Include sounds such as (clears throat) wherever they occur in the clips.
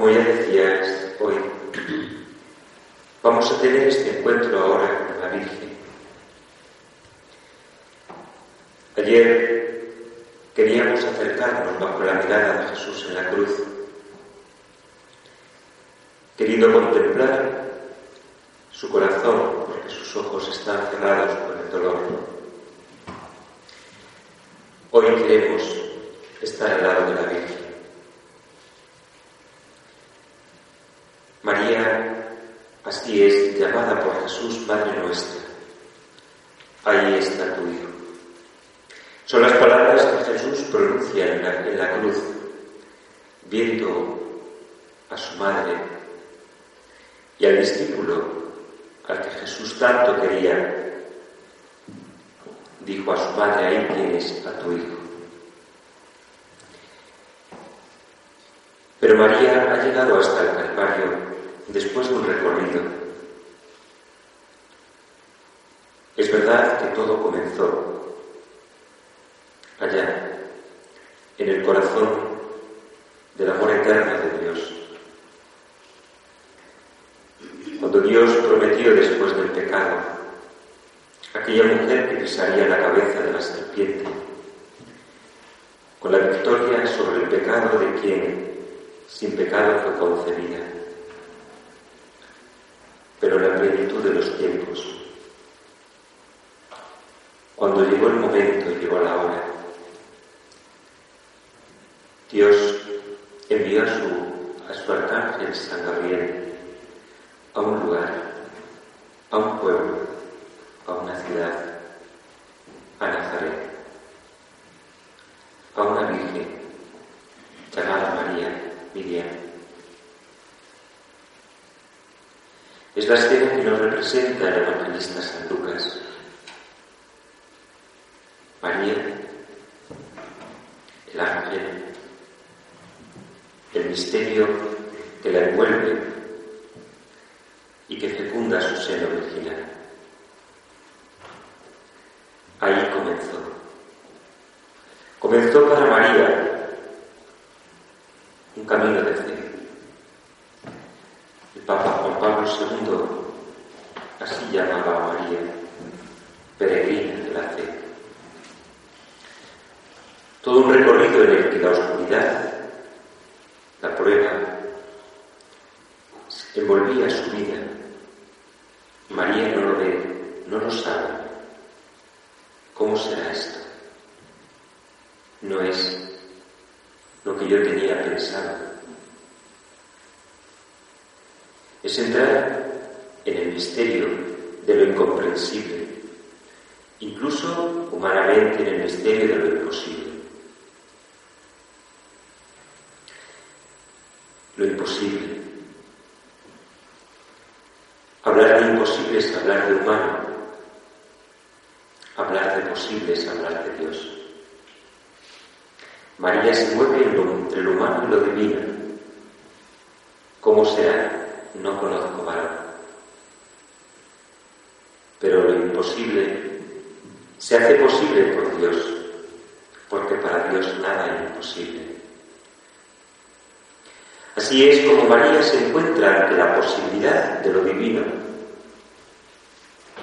Como ya decías hoy, vamos a tener este encuentro ahora con la Virgen. Ayer queríamos acercarnos bajo la mirada de Jesús en la cruz, queriendo contemplar su corazón, porque sus ojos están cerrados por el dolor. Hoy queremos estar al lado de la Virgen. María, así es, llamada por Jesús Madre nuestra. Ahí está tu Hijo. Son las palabras que Jesús pronuncia en la, en la cruz, viendo a su madre y al discípulo al que Jesús tanto quería, dijo a su madre, ahí tienes a tu hijo. Pero María ha llegado hasta el Calvario después de un recorrido. Es verdad que todo comenzó allá, en el corazón del amor eterno de Dios. Cuando Dios prometió después del pecado, aquella mujer que pisaría la cabeza de la serpiente, con la victoria sobre el pecado de quien sin pecado fue concebida. Pero la plenitud de los tiempos, cuando llegó el momento llegó la hora, Dios envió a su, a su San Gabriel a un lugar, a un pueblo, a una ciudad, a Nazaret, a una virgen llamada María Miriam. Es la escena que nos representa el evangelista San Lucas. María, el ángel, el misterio que la envuelve y que fecunda su seno virginal. Ahí comenzó. Comenzó para María un camino de fe. El Papa Juan Pablo II así llamaba a María, peregrina de la fe. Todo un recorrido en el que la oscuridad, la prueba, envolvía su vida María no lo ve, no lo sabe. ¿Cómo será esto? No es lo que yo tenía pensado. Es entrar en el misterio de lo incomprensible, incluso humanamente en el misterio de lo imposible. Lo imposible Hablar de imposible es hablar de humano. Hablar de posible es hablar de Dios. María se mueve entre lo humano y lo divino. ¿Cómo será? No conozco varón. Pero lo imposible se hace posible por Dios, porque para Dios nada es imposible. Así es como María se encuentra ante la posibilidad de lo divino,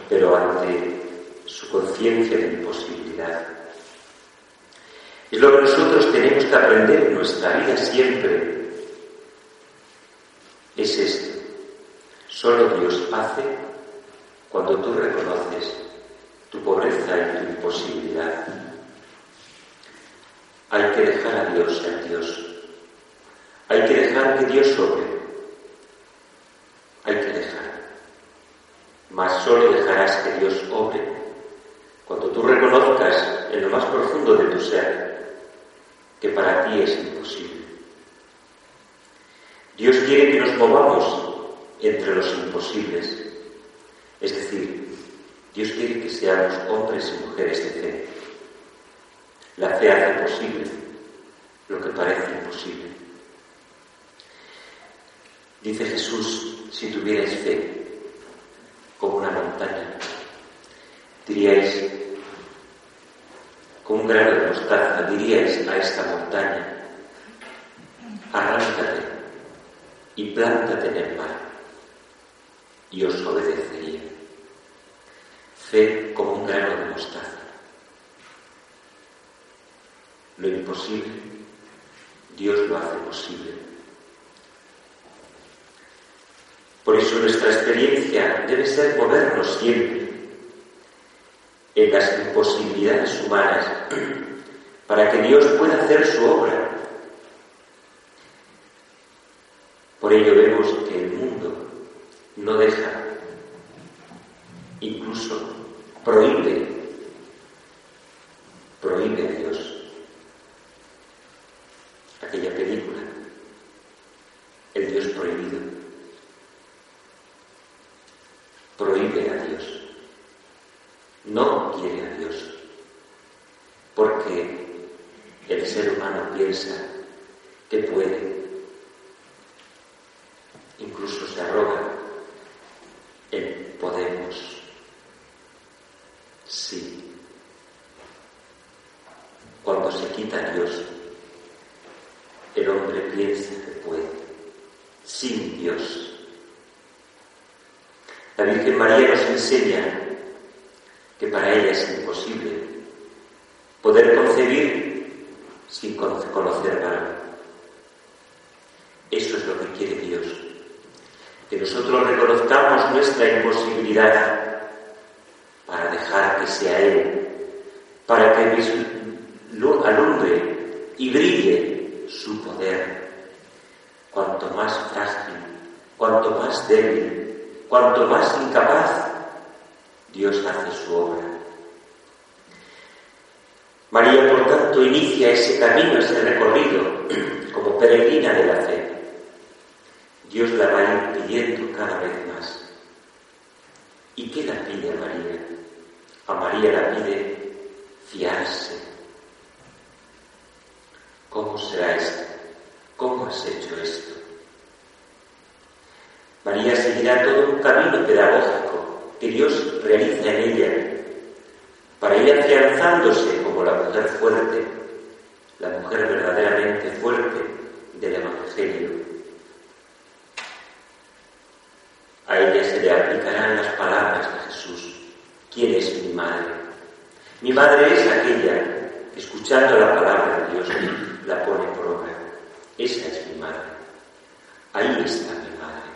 pero ante su conciencia de imposibilidad. Es lo que nosotros tenemos que aprender en nuestra vida siempre. Es esto. Solo Dios hace cuando tú reconoces tu pobreza y tu imposibilidad. Hay que dejar a Dios ser Dios. Hay que dejar que Dios obre. Hay que dejar. Mas solo dejarás que Dios obre cuando tú reconozcas en lo más profundo de tu ser que para ti es imposible. Dios quiere que nos movamos entre los imposibles. Es decir, Dios quiere que seamos hombres y mujeres de fe. La fe hace posible lo que parece imposible. Dice Jesús, si tuvierais fe como una montaña, diríais, con un grano de mostaza, diríais a esta montaña, arráncate y plántate en el mar, y os obedecería. Fe como un grano de mostaza. Lo imposible, Dios lo hace posible. Por eso nuestra experiencia debe ser movernos siempre en las imposibilidades humanas para que Dios pueda hacer su obra. Por ello vemos que el mundo no deja, incluso prohíbe, prohíbe a Dios. Aquella película, el Dios prohibido, prohíbe a Dios, no quiere a Dios, porque el ser humano piensa que puede, incluso se arroga el podemos. Sí. Cuando se quita Dios, el hombre piensa que puede, sin Dios. La Virgen María nos enseña que para ella es imposible poder concebir sin conocer nada. Eso es lo que quiere Dios. Que nosotros reconozcamos nuestra imposibilidad para dejar que sea Él, para que alumbre y brille su poder. Cuanto más frágil, cuanto más débil, cuanto más incapaz, Dios hace su obra. María, por tanto, inicia ese camino, ese recorrido, (clears throat) como peregrina de la fe. Dios la va impidiendo cada vez más. ¿Y qué la pide a María? A María la pide fiarse. ¿Cómo será esto? ¿Cómo has hecho esto? María seguirá todo un camino pedagógico que Dios realiza en ella para ir afianzándose como la mujer fuerte, la mujer verdaderamente fuerte del Evangelio. A ella se le aplicarán las palabras de Jesús. ¿Quién es mi madre? Mi madre es aquella que escuchando la palabra de Dios la pone por obra. Esa es mi madre. Ahí está mi madre.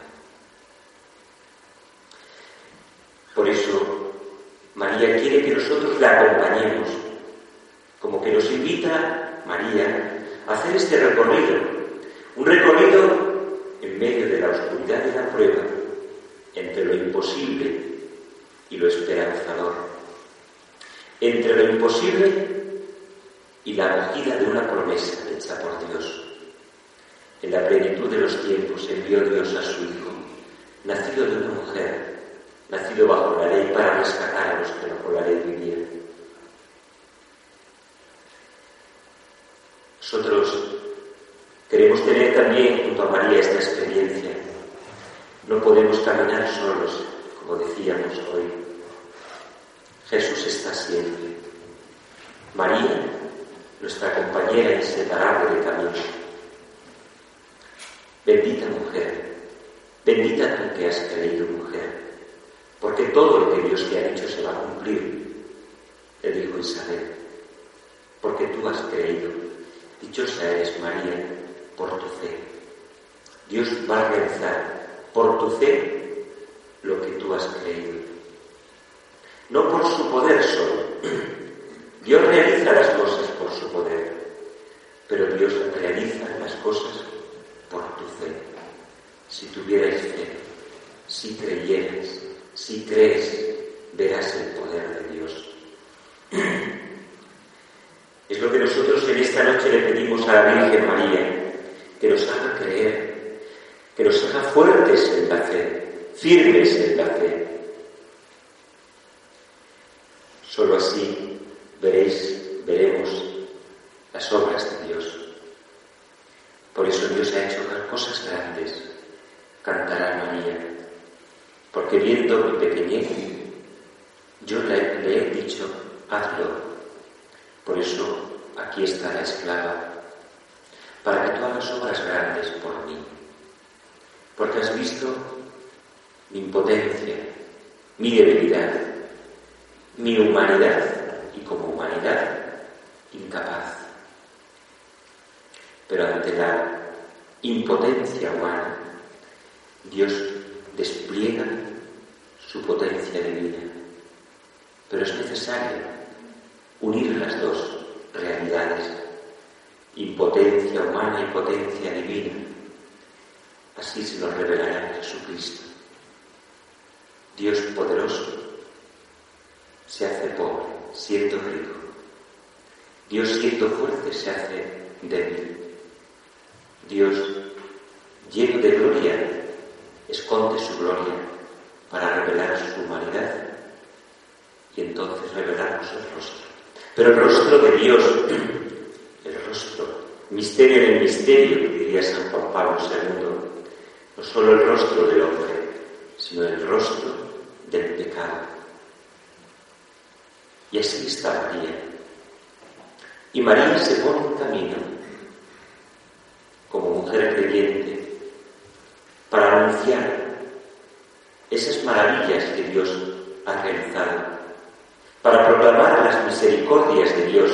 Por eso María quiere que nosotros la acompañemos, como que nos invita María a hacer este recorrido, un recorrido en medio de la oscuridad de la prueba, entre lo imposible y lo esperanzador, entre lo imposible y la acogida de una promesa hecha por Dios. En la plenitud de los tiempos envió Dios a su Hijo, nacido de una mujer, nacido bajo la ley para rescatar a los que bajo la ley vivían. Nosotros queremos tener también junto a María esta experiencia. No podemos caminar solos, como decíamos hoy. Jesús está siempre. María, nuestra compañera inseparable de camino. Bendita mujer, bendita tú que has creído mujer porque todo lo que Dios te ha dicho se va a cumplir, le dijo Isabel, porque tú has creído. Dichosa eres María por tu fe. Dios va a realizar por tu fe lo que tú has creído. No por su poder solo. Dios realiza las cosas por su poder, pero Dios realiza las cosas por tu fe. Si tuvierais fe, si creyerais, si crees, verás el poder de Dios. Es lo que nosotros en esta noche le pedimos a la Virgen María, que nos haga creer, que nos haga fuertes en la fe, firmes en la fe. Solo así veréis, veremos las obras de Dios. Por eso Dios ha hecho cosas grandes. Cantará María porque pequeñez, yo le, he dicho, hazlo. Por eso aquí está la esclava, para que tú hagas obras grandes por mí. porque has visto mi impotencia, mi debilidad, mi humanidad y como humanidad incapaz. Pero ante la impotencia humana, Dios despliega su potencia divina. Pero es necesario unir las dos realidades, impotencia humana y potencia divina. Así se nos revelará Jesucristo. Dios poderoso se hace pobre, siendo rico. Dios siendo fuerte se hace débil. Dios lleno de gloria esconde su gloria para revelar su humanidad y entonces revelarnos el rostro. Pero el rostro de Dios, (clears throat) el rostro, misterio en el misterio, diría San Juan Pablo II, no solo el rostro del hombre, sino el rostro del pecado. Y así está María. Y María se pone en camino como mujer creyente para anunciar esas maravillas que Dios ha realizado, para proclamar las misericordias de Dios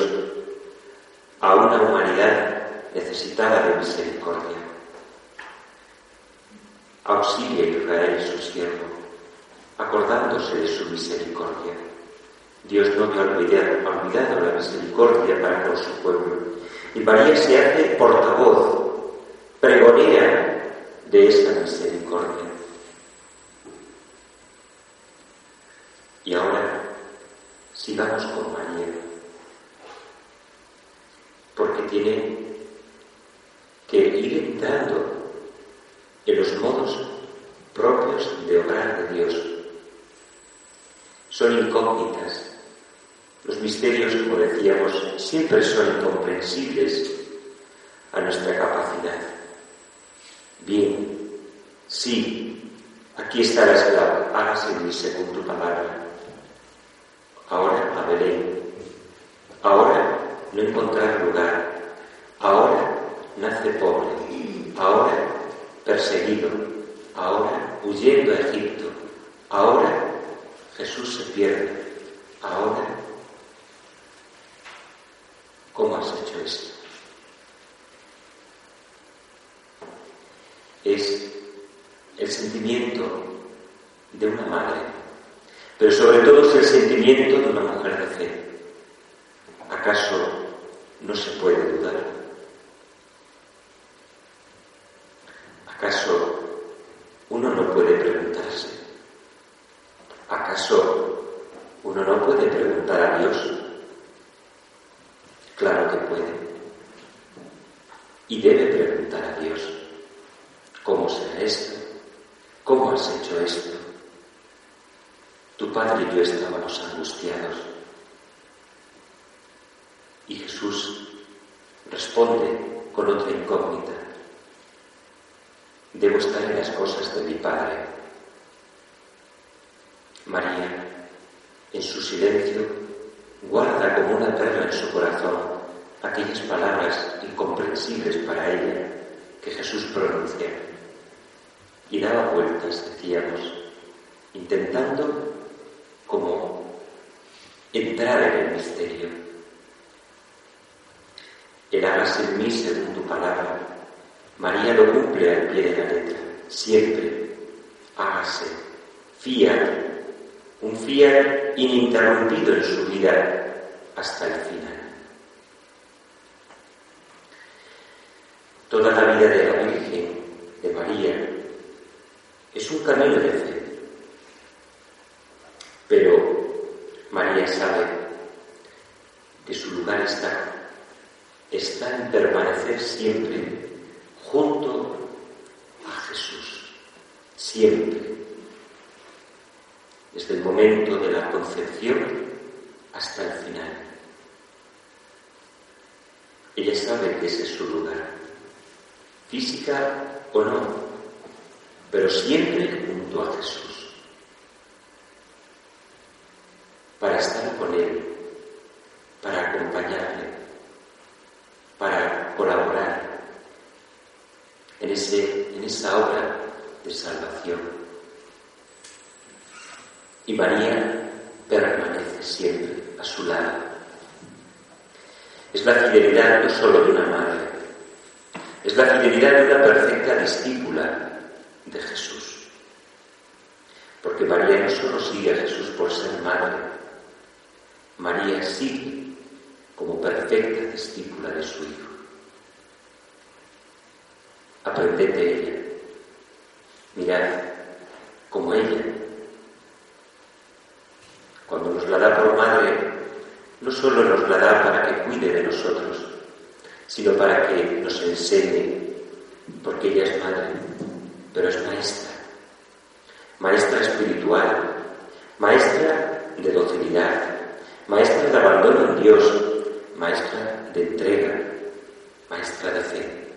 a una humanidad necesitada de misericordia. Auxilia Israel su siervo, acordándose de su misericordia. Dios no te ha olvidado, la misericordia para con su pueblo. Y María se hace portavoz, pregonera de esa misericordia. Y ahora sigamos con María, porque tiene que ir entrando en los modos propios de obrar de Dios. Son incógnitas. Los misterios, como decíamos, siempre son incomprensibles a nuestra capacidad. Bien, sí, aquí está la esclava, hágase en mí según tu palabra. Ahora a Belén. Ahora no encontrar lugar. Ahora nace pobre. Ahora perseguido. Ahora huyendo a Egipto. Ahora Jesús se pierde. Ahora, ¿cómo has hecho esto? Es el sentimiento de una madre, pero sobre todo es el sentimiento de una mujer de fe. ¿Acaso no se puede dudar? ¿Acaso uno no puede preguntarse? ¿Acaso uno no puede preguntar a Dios? Claro que puede. Y debe preguntar a Dios, ¿cómo será esto? ¿Cómo has hecho esto? Tu padre y yo estábamos angustiados. Y Jesús responde con otra incógnita. Debo estar en las cosas de mi Padre. María, en su silencio, guarda como una perla en su corazón aquellas palabras incomprensibles para ella que Jesús pronuncia. Y daba vueltas, decíamos, intentando como entrar en el misterio. El hágase en mí según tu palabra. María lo cumple al pie de la letra, siempre. Hágase. Fiat. Un fiat ininterrumpido en su vida hasta el final. Toda la vida de la Virgen, de María, es un camino de fe. Pero María sabe que su lugar está, está en permanecer siempre junto a Jesús, siempre, desde el momento de la concepción hasta el final. Ella sabe que ese es su lugar, física o no, pero siempre junto a Jesús. para estar con Él, para acompañarle, para colaborar en, ese, en esa obra de salvación. Y María permanece siempre a su lado. Es la fidelidad no solo de una madre, es la fidelidad de una perfecta discípula de Jesús. Porque María no solo sigue a Jesús por ser madre, María sigue como perfecta discípula de su Hijo. Aprended de ella. Mirad como ella. Cuando nos la da por madre, no solo nos la da para que cuide de nosotros, sino para que nos enseñe, porque ella es madre, pero es maestra, maestra espiritual, maestra de docilidad, maestra de abandono en Dios, maestra de entrega, maestra de fe.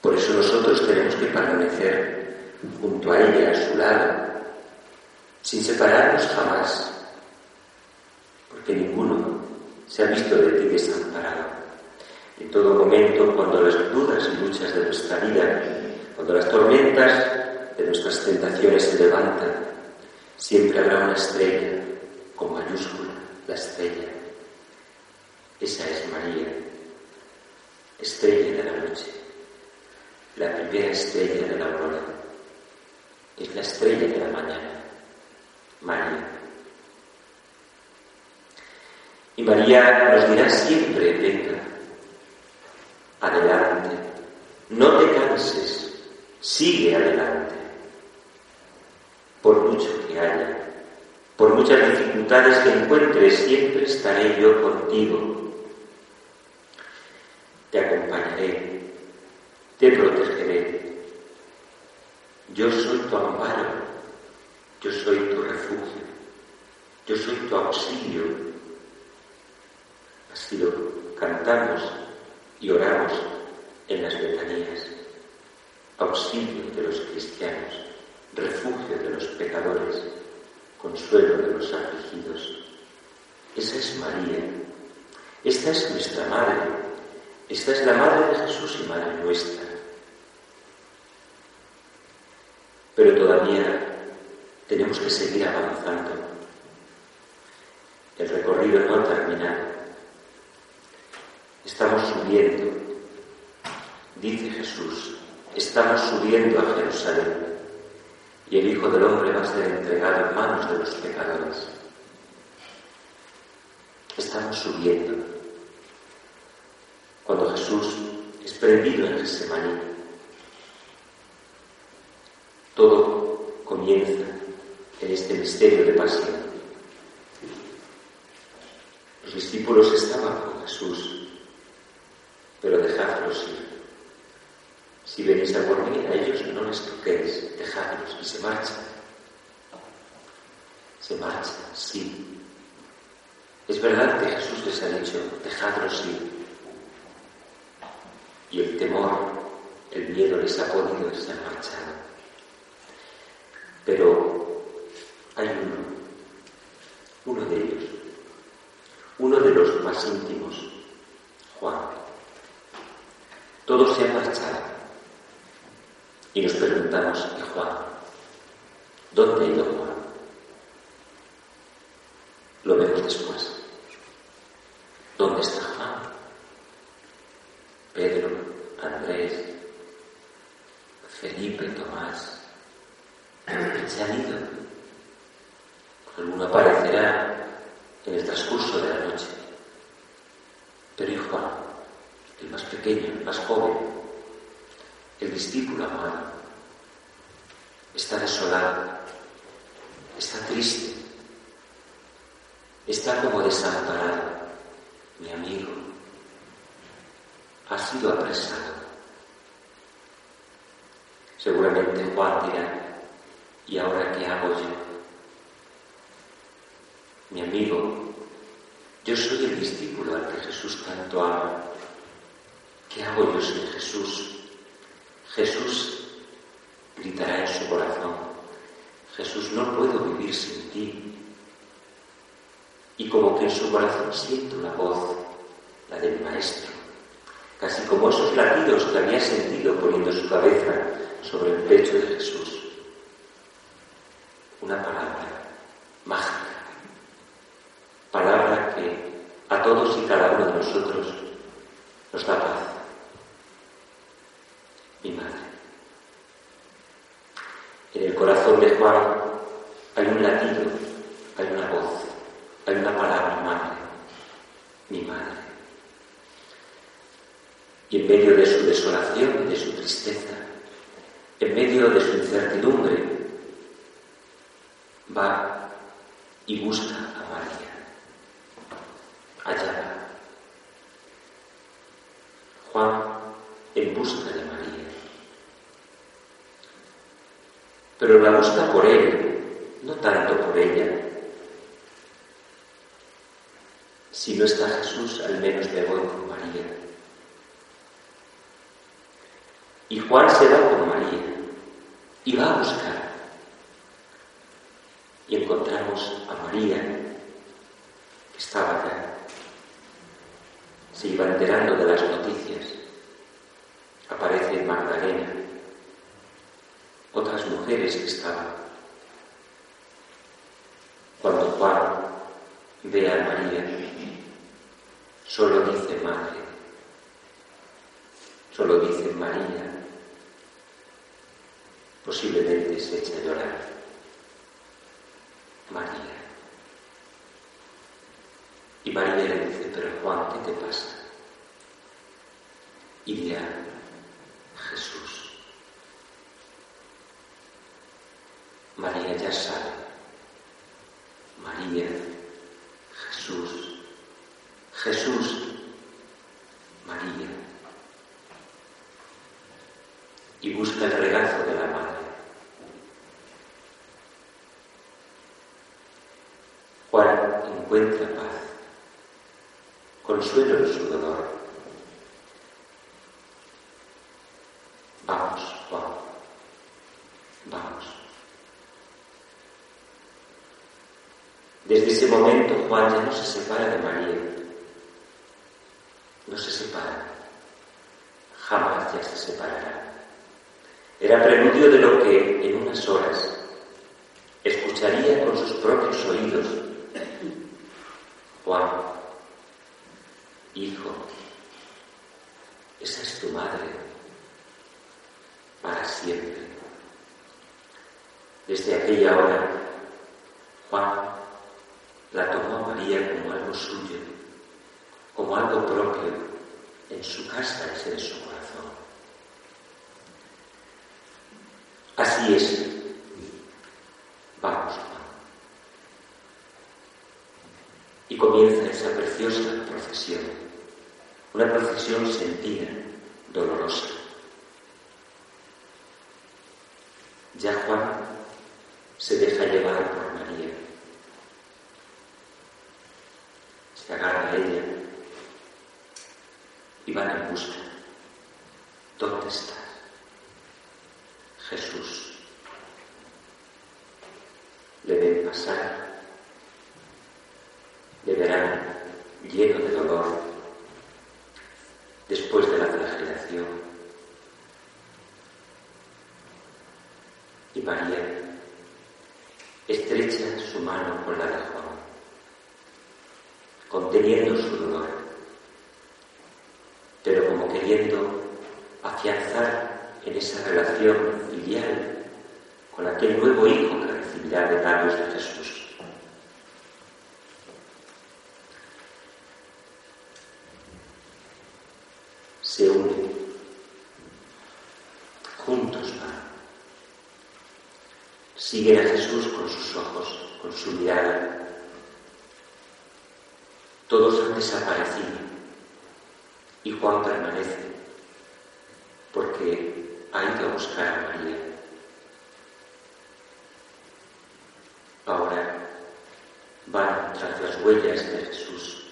Por eso nosotros tenemos que permanecer junto a ella, a su lado, sin separarnos jamás, porque ninguno se ha visto de ti desamparado. En todo momento, cuando las dudas y luchas de nuestra vida, cuando las tormentas de nuestras tentaciones se levantan, siempre habrá una estrella con mayúscula la estrella. Esa es María, estrella de la noche, la primera estrella de la aurora. Es la estrella de la mañana, María. Y María nos dirá siempre, venga, adelante, no te canses, sigue adelante, por mucho que haya por muchas dificultades que encuentres, siempre estaré yo contigo. Te acompañaré, te protegeré. Yo soy tu amparo, yo soy tu refugio, yo soy tu auxilio. Así lo cantamos y oramos en las letanías. Auxilio de los cristianos, refugio de los pecadores consuelo de los afligidos. Esa es María. Esta es nuestra Madre. Esta es la Madre de Jesús y Madre nuestra. Pero todavía tenemos que seguir avanzando. El recorrido no ha terminado. Estamos subiendo. Dice Jesús, estamos subiendo a Jerusalén y el Hijo del Hombre va a ser entregado en manos de los pecadores. Estamos subiendo. Cuando Jesús es prendido en Getsemaní, todo comienza en este misterio de pasión. Los discípulos estaban con Jesús, pero dejadlos ir. Si venís a por mí, a ellos no les toquéis, dejadlos y se marchan. Se marchan, sí. Es verdad que Jesús les ha dicho, dejadlos ir. Y el temor, el miedo les ha podido y se. Pero hay uno, uno de ellos, uno de los más íntimos, Juan. Todos se han marchado. Y nos preguntamos, ¿y Juan? ¿Dónde ha ido Juan? Lo vemos después. ¿Dónde está Juan? Pedro, Andrés, Felipe, Tomás. Se han ido. Alguno aparecerá en el transcurso de la noche. Pero ¿y Juan? El más pequeño, el más joven, el discípulo amado está desolado, está triste, está como desamparado. Mi amigo ha sido apresado. Seguramente Juan dirá, ¿y ahora qué hago yo? Mi amigo, yo soy el discípulo al que Jesús tanto ama. ¿Qué hago yo sin Jesús? Jesús gritará en su corazón, Jesús, no puedo vivir sin ti. Y como que en su corazón siente una voz, la del Maestro, casi como esos latidos que había sentido poniendo su cabeza sobre el pecho de Jesús. Una palabra mágica, palabra que a todos y cada uno de nosotros nos da paz. Mi madre. En el corazón de Juan hay un latido, hay una voz, hay una palabra, madre, mi madre. Y en medio de su desolación y de su tristeza, en medio de su incertidumbre, va y busca a María. Allá va. Juan en busca de María. Pero la busca por él, no tanto por ella. Si no está Jesús, al menos me voy con María. Y Juan se va María y va a buscar. Y encontramos a María, que estaba allá. Se iba enterando de las noticias. Aparece Magdalena, otras mujeres que estaban. Cuando Juan ve a María, solo dice madre, solo dice María, posiblemente se echa a llorar. María. Y María le dice, pero Juan, ¿qué te pasa? Y dirá, Jesús. María ya sabe. María, Jesús, Jesús, María. Y busca el regazo de la madre. Juan encuentra paz, consuelo en su dolor. Vamos, Juan, vamos. Desde ese momento Juan ya no se separa de María, no se separa, jamás ya se separará. Era preludio de lo que en unas horas escucharía con sus propios oídos Juan, hijo, esa es tu madre para siempre. Desde aquella hora, Juan la tomó a María como algo suyo, como algo propio en su casa y en su corazón. Así es. Vamos, Juan. Y comienza esa preciosa procesión, una procesión sentida, dolorosa. Ya Juan se deja llevar por María, se agarra a ella y van en busca. ¿Dónde está Jesús? Le ven pasar le verán lleno de dolor después de la flagelación. Y María estrecha su mano con la de Juan, conteniendo su dolor, pero como queriendo afianzar en esa relación filial con aquel nuevo hijo que recibirá de labios de Jesús. se unen. Juntos van. Siguen a Jesús con sus ojos, con su mirada. Todos han desaparecido y Juan permanece porque ha ido a buscar a María. Ahora van tras las huellas de Jesús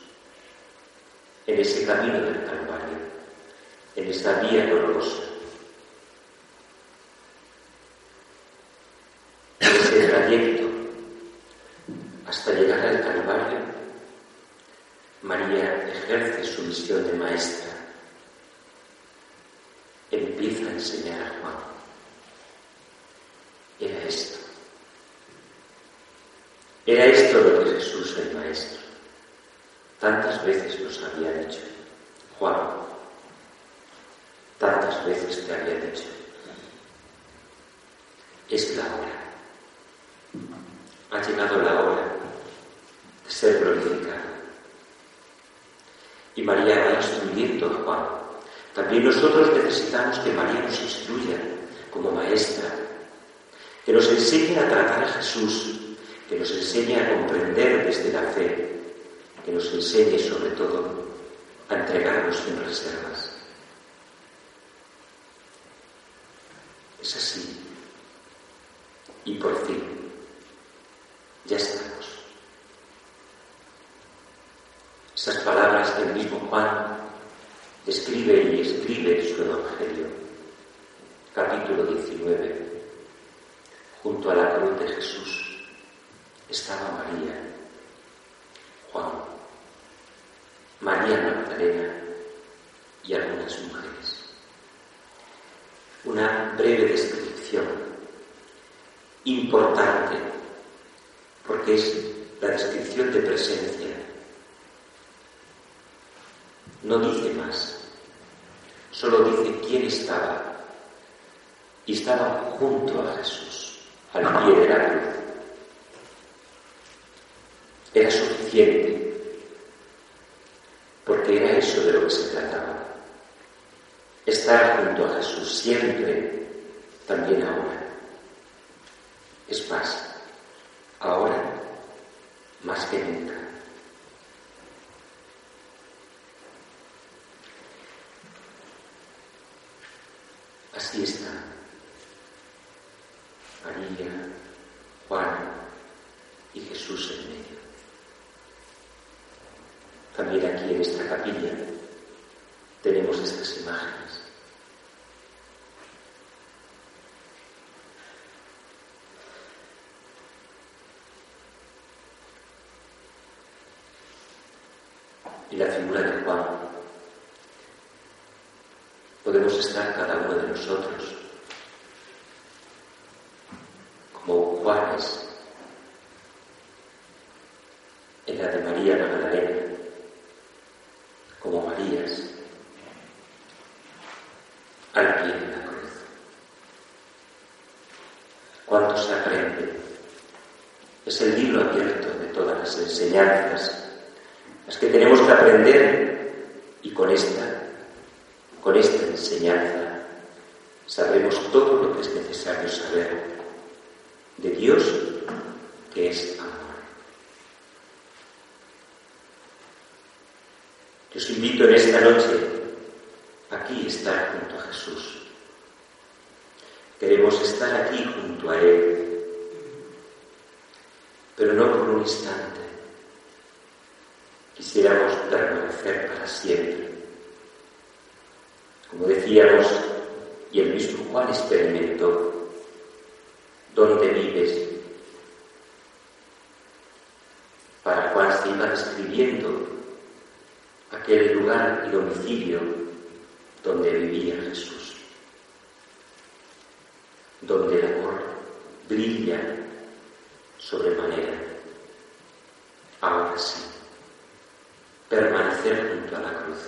en ese camino del Calvario en esta vía dolorosa. En ese trayecto hasta llegar al Calvario, María ejerce su misión de maestra. Empieza a enseñar a Juan. Jesús el Maestro. Tantas veces nos había dicho, Juan, tantas veces te había dicho, es la hora. Ha llegado la hora de ser glorificado. Y María va instruyendo a Juan. También nosotros necesitamos que María nos instruya como maestra, que nos enseñe a tratar a Jesús, que nos enseñe a comprender desde la fe, que nos enseñe sobre todo a entregarnos sin reservas. Es así. Y por fin, ya estamos. Esas palabras que el mismo Juan describe y escribe su Evangelio, capítulo 19, junto a la cruz de Jesús, estaba María, Juan, María Magdalena y algunas mujeres. Una breve descripción importante porque es la descripción de presencia. No dice más, solo dice quién estaba y estaba junto a Jesús, al pie de la cruz. Era suficiente, porque era eso de lo que se trataba. Estar junto a Jesús siempre, también ahora. Es más, ahora más que nunca. Así está. María, Juan y Jesús en medio. También aquí tenemos estas imágenes. Y la figura de Juan. Podemos estar cada uno de nosotros como Juanes en la de María Magdalena, como Marías al pie de la cruz. ¿Cuánto se aprende? Es el libro abierto de todas las enseñanzas, las que tenemos que aprender y con esta, con esta enseñanza, sabremos todo lo que es necesario saber de Dios que es amor. Yo os invito en esta noche aquí estar junto a Jesús. Queremos estar aquí junto a Él, pero no por un instante. Quisiéramos permanecer para siempre. Como decíamos, y el mismo Juan experimentó, ¿dónde vives? Para Juan se iba describiendo aquel lugar y domicilio donde vivía Jesús, donde el amor brilla sobremanera. Ahora sí, permanecer junto a la cruz.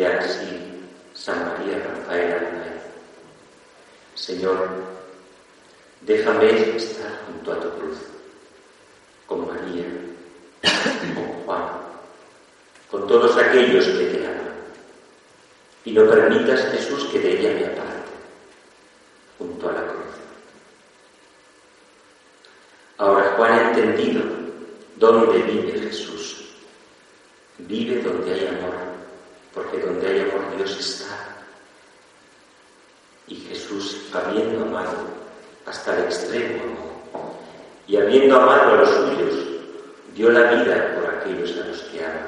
Decía así San María Rafael Señor, déjame estar junto a tu cruz, con María, con Juan, con todos aquellos que te aman, y no permitas, Jesús, que de ella me aparte, junto a la cruz. Ahora Juan ha entendido dónde vive Jesús. Vive donde hay amor, porque donde hay amor Dios está. Y Jesús, habiendo amado hasta el extremo amor, y habiendo amado a los suyos, dio la vida por aquellos a los que ama.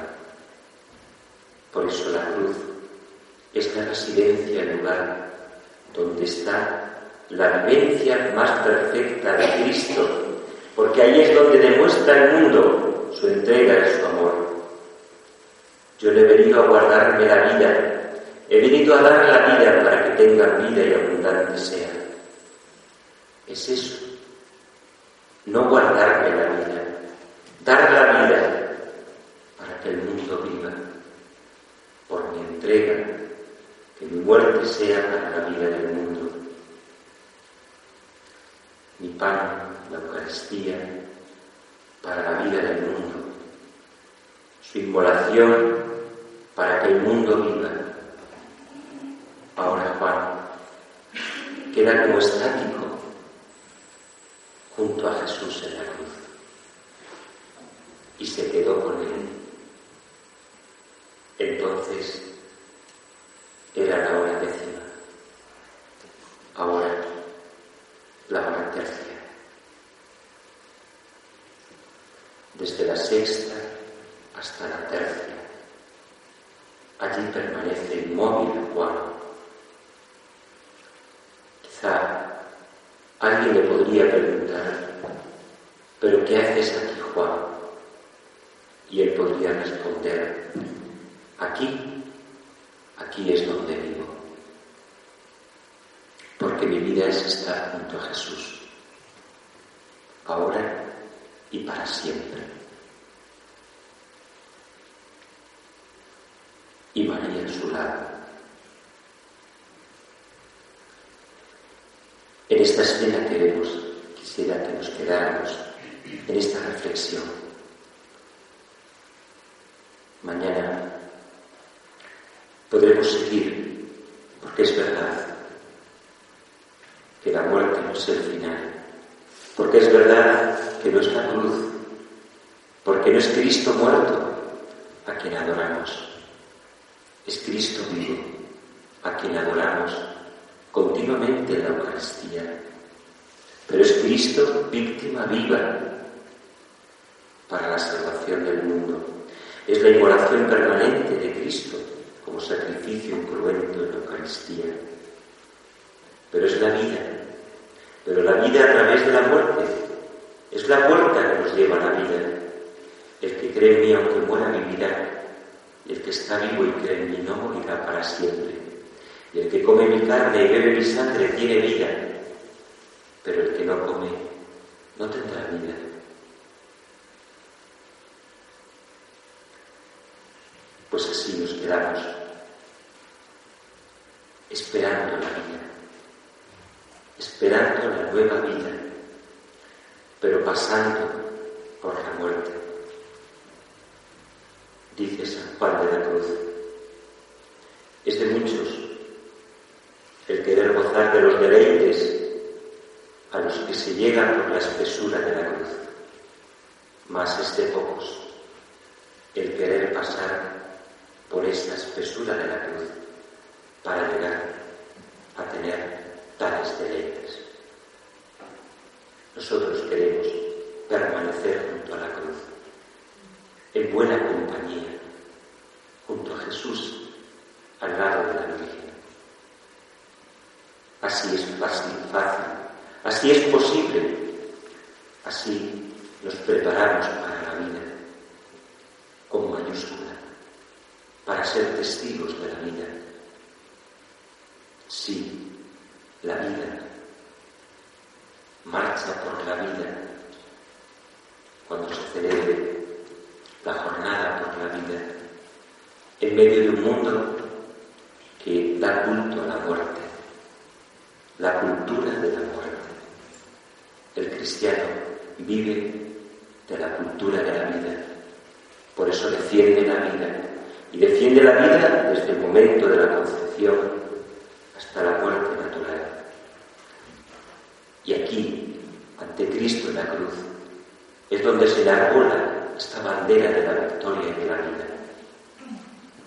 Por eso la cruz es la residencia, el lugar donde está la vivencia más perfecta de Cristo, porque ahí es donde demuestra el mundo su entrega y su amor. Yo le he venido a guardarme la vida, he venido a dar la vida para que tenga vida y abundante sea. Es eso. no guardarme la vida, dar la vida para que el mundo viva por mi entrega, que mi muerte sea para la vida del mundo. Mi pan, la Eucaristía, para la vida del mundo. Su inmolación para que el mundo viva. Ahora Juan queda como estático junto a Jesús en la cruz y se quedó con él. Entonces era la hora décima, ahora la hora tercia. Desde la sexta hasta la tercia. Allí permanece inmóvil Juan. Quizá alguien le podría preguntar, ¿pero qué haces aquí, Juan? Y él podría responder, aquí, aquí es donde vivo. Porque mi vida es estar junto a Jesús, ahora y para siempre. Y María en su lado. En esta escena queremos, quisiera que nos quedáramos en esta reflexión. Mañana podremos seguir, porque es verdad que la muerte no es el final, porque es verdad que no es la cruz, porque no es Cristo muerto a quien adoramos, es Cristo vivo a quien adoramos continuamente en la Eucaristía. Pero es Cristo víctima viva para la salvación del mundo. Es la inmolación permanente de Cristo como sacrificio cruento en la Eucaristía. Pero es la vida, pero la vida a través de la muerte. Es la puerta que nos lleva a la vida. El que cree en mí aunque muera vivirá. Y el que está vivo y cree en mí no morirá para siempre. Y el que come mi carne y bebe mi sangre tiene vida, pero el que no come no tendrá vida. Pues así nos quedamos, esperando la vida, esperando la nueva vida, pero pasando por la muerte. Dice San Juan de la Cruz, es de muchos el querer gozar de los deleites a los que llega por la espesura de la cruz. Más es de pocos el querer pasar por esa espesura de la cruz para llegar a tener tales deleites. Nosotros queremos permanecer junto a la cruz, en buena compañía, junto a Jesús, al lado de la Virgen. Así es fácil, fácil, así es posible, así nos preparamos para la vida, con mayúscula, para ser testigos de la vida. Sí, la vida por la vida cuando se celebre la jornada por la vida en medio de un mundo que da culto a la muerte la cultura de la muerte. El cristiano vive de la cultura de la vida. Por eso defiende la vida. Y defiende la vida desde el momento de la concepción hasta la muerte natural. Y aquí, ante Cristo en la cruz, es donde se enarbola esta bandera de la victoria y de la vida.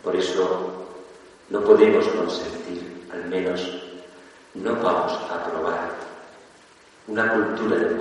Por eso no podemos consentir, al menos no vamos a aprobar una cultura de